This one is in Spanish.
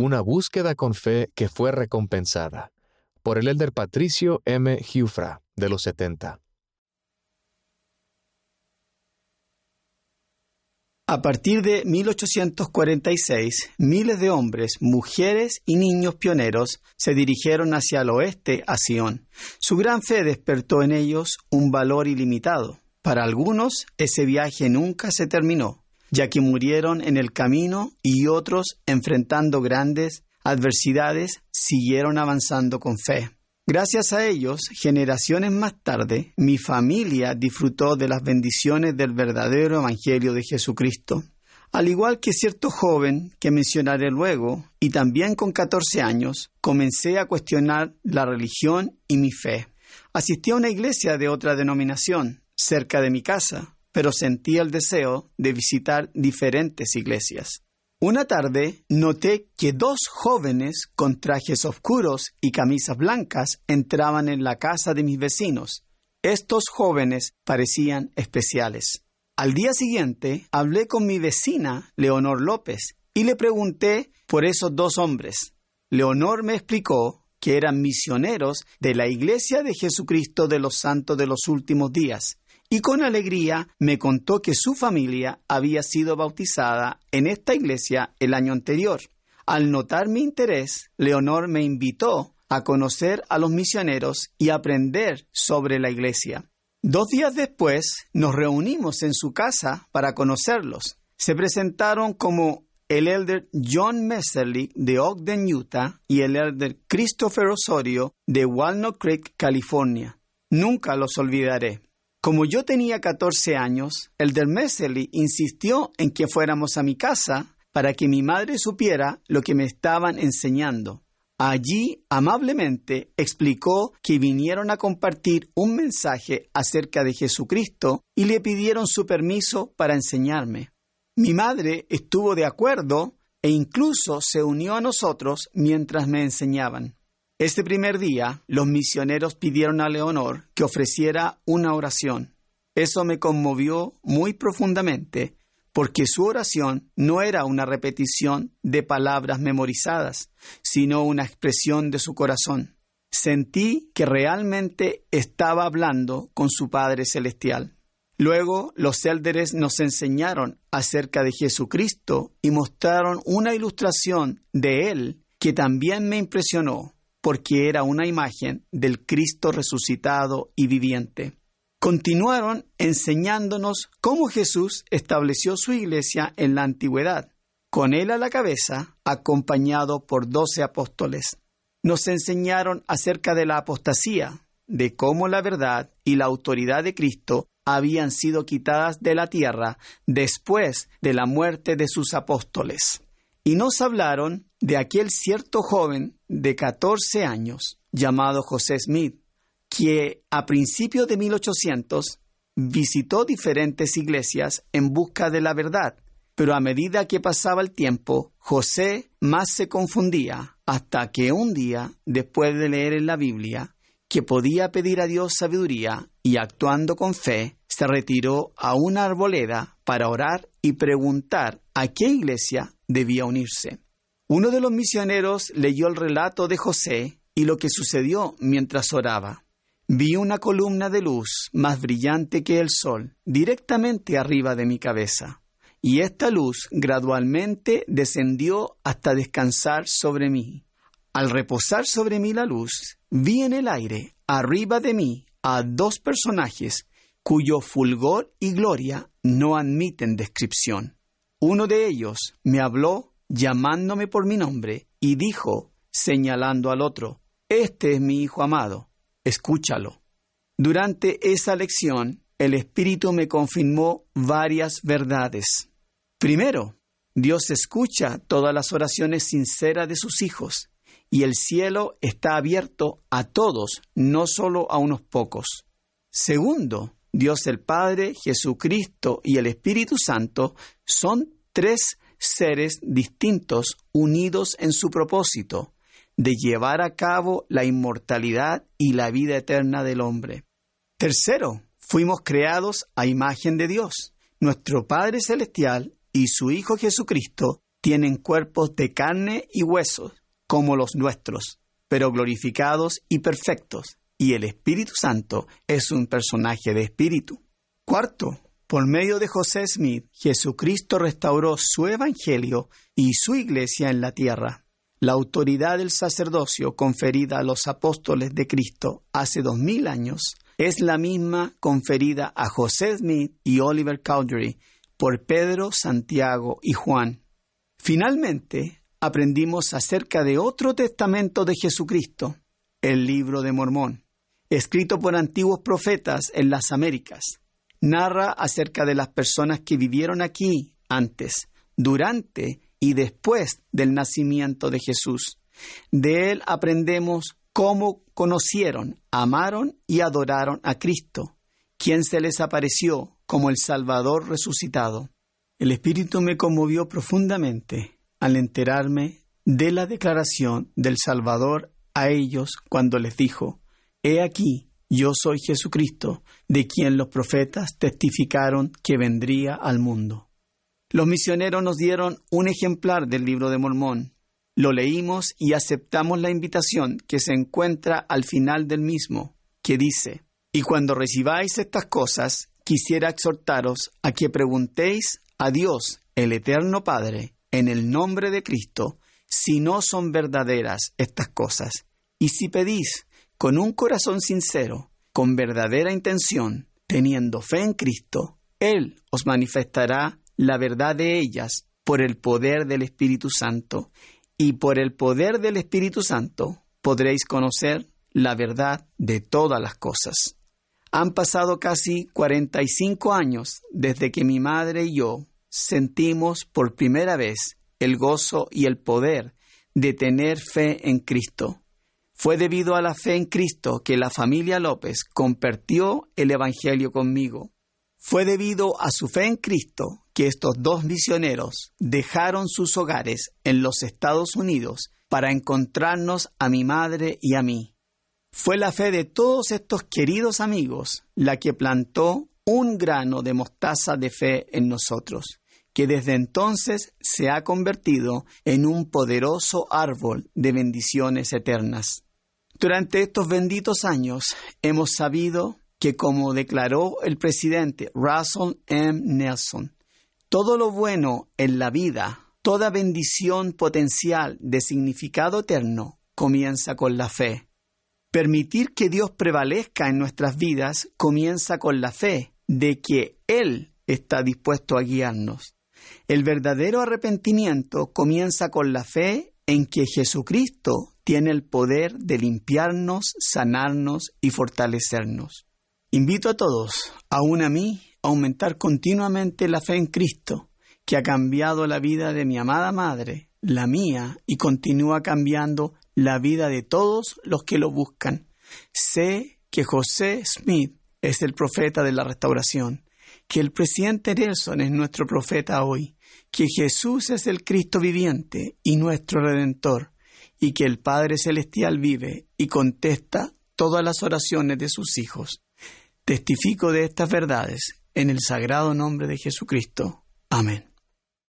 Una búsqueda con fe que fue recompensada. Por el elder Patricio M. Giufra, de los 70. A partir de 1846, miles de hombres, mujeres y niños pioneros se dirigieron hacia el oeste a Sion. Su gran fe despertó en ellos un valor ilimitado. Para algunos, ese viaje nunca se terminó, ya que murieron en el camino y otros, enfrentando grandes adversidades, siguieron avanzando con fe. Gracias a ellos, generaciones más tarde, mi familia disfrutó de las bendiciones del verdadero Evangelio de Jesucristo. Al igual que cierto joven que mencionaré luego, y también con 14 años, comencé a cuestionar la religión y mi fe. Asistí a una iglesia de otra denominación, cerca de mi casa, pero sentí el deseo de visitar diferentes iglesias. Una tarde noté que dos jóvenes con trajes oscuros y camisas blancas entraban en la casa de mis vecinos. Estos jóvenes parecían especiales. Al día siguiente hablé con mi vecina, Leonor López, y le pregunté por esos dos hombres. Leonor me explicó que eran misioneros de la Iglesia de Jesucristo de los Santos de los Últimos Días, y con alegría me contó que su familia había sido bautizada en esta iglesia el año anterior. Al notar mi interés, Leonor me invitó a conocer a los misioneros y aprender sobre la iglesia. Dos días después nos reunimos en su casa para conocerlos. Se presentaron como el elder John Messerly de Ogden, Utah, y el elder Christopher Osorio de Walnut Creek, California. Nunca los olvidaré. Como yo tenía 14 años, el del Messerly insistió en que fuéramos a mi casa para que mi madre supiera lo que me estaban enseñando. Allí, amablemente, explicó que vinieron a compartir un mensaje acerca de Jesucristo y le pidieron su permiso para enseñarme. Mi madre estuvo de acuerdo e incluso se unió a nosotros mientras me enseñaban. Este primer día, los misioneros pidieron a Leonor que ofreciera una oración. Eso me conmovió muy profundamente, porque su oración no era una repetición de palabras memorizadas, sino una expresión de su corazón. Sentí que realmente estaba hablando con su Padre Celestial. Luego los élderes nos enseñaron acerca de Jesucristo y mostraron una ilustración de Él que también me impresionó porque era una imagen del Cristo resucitado y viviente. Continuaron enseñándonos cómo Jesús estableció su iglesia en la antigüedad, con él a la cabeza, acompañado por doce apóstoles. Nos enseñaron acerca de la apostasía, de cómo la verdad y la autoridad de Cristo habían sido quitadas de la tierra después de la muerte de sus apóstoles. Y nos hablaron de aquel cierto joven de 14 años llamado José Smith, que a principios de 1800 visitó diferentes iglesias en busca de la verdad, pero a medida que pasaba el tiempo, José más se confundía hasta que un día, después de leer en la Biblia que podía pedir a Dios sabiduría y actuando con fe, se retiró a una arboleda para orar y preguntar a qué iglesia debía unirse. Uno de los misioneros leyó el relato de José y lo que sucedió mientras oraba. Vi una columna de luz más brillante que el sol directamente arriba de mi cabeza, y esta luz gradualmente descendió hasta descansar sobre mí. Al reposar sobre mí la luz, vi en el aire, arriba de mí, a dos personajes cuyo fulgor y gloria no admiten descripción. Uno de ellos me habló llamándome por mi nombre, y dijo, señalando al otro, Este es mi Hijo amado, escúchalo. Durante esa lección, el Espíritu me confirmó varias verdades. Primero, Dios escucha todas las oraciones sinceras de sus hijos, y el cielo está abierto a todos, no solo a unos pocos. Segundo, Dios el Padre, Jesucristo y el Espíritu Santo son tres seres distintos unidos en su propósito de llevar a cabo la inmortalidad y la vida eterna del hombre. Tercero, fuimos creados a imagen de Dios. Nuestro Padre Celestial y su Hijo Jesucristo tienen cuerpos de carne y huesos, como los nuestros, pero glorificados y perfectos, y el Espíritu Santo es un personaje de espíritu. Cuarto, por medio de José Smith, Jesucristo restauró su Evangelio y su iglesia en la tierra. La autoridad del sacerdocio conferida a los apóstoles de Cristo hace dos mil años es la misma conferida a José Smith y Oliver Cowdery por Pedro, Santiago y Juan. Finalmente, aprendimos acerca de otro testamento de Jesucristo, el libro de Mormón, escrito por antiguos profetas en las Américas. Narra acerca de las personas que vivieron aquí antes, durante y después del nacimiento de Jesús. De él aprendemos cómo conocieron, amaron y adoraron a Cristo, quien se les apareció como el Salvador resucitado. El Espíritu me conmovió profundamente al enterarme de la declaración del Salvador a ellos cuando les dijo, He aquí, yo soy Jesucristo, de quien los profetas testificaron que vendría al mundo. Los misioneros nos dieron un ejemplar del libro de Mormón. Lo leímos y aceptamos la invitación que se encuentra al final del mismo, que dice, Y cuando recibáis estas cosas, quisiera exhortaros a que preguntéis a Dios, el Eterno Padre, en el nombre de Cristo, si no son verdaderas estas cosas. Y si pedís con un corazón sincero, con verdadera intención, teniendo fe en Cristo, Él os manifestará la verdad de ellas por el poder del Espíritu Santo, y por el poder del Espíritu Santo podréis conocer la verdad de todas las cosas. Han pasado casi 45 años desde que mi madre y yo sentimos por primera vez el gozo y el poder de tener fe en Cristo. Fue debido a la fe en Cristo que la familia López compartió el Evangelio conmigo. Fue debido a su fe en Cristo que estos dos misioneros dejaron sus hogares en los Estados Unidos para encontrarnos a mi madre y a mí. Fue la fe de todos estos queridos amigos la que plantó un grano de mostaza de fe en nosotros, que desde entonces se ha convertido en un poderoso árbol de bendiciones eternas. Durante estos benditos años hemos sabido que, como declaró el presidente Russell M. Nelson, todo lo bueno en la vida, toda bendición potencial de significado eterno, comienza con la fe. Permitir que Dios prevalezca en nuestras vidas comienza con la fe de que Él está dispuesto a guiarnos. El verdadero arrepentimiento comienza con la fe en que Jesucristo tiene el poder de limpiarnos, sanarnos y fortalecernos. Invito a todos, aún a mí, aumentar continuamente la fe en Cristo, que ha cambiado la vida de mi amada madre, la mía, y continúa cambiando la vida de todos los que lo buscan. Sé que José Smith es el profeta de la restauración, que el presidente Nelson es nuestro profeta hoy, que Jesús es el Cristo viviente y nuestro redentor, y que el Padre Celestial vive y contesta todas las oraciones de sus hijos. Testifico de estas verdades en el sagrado nombre de Jesucristo. Amén.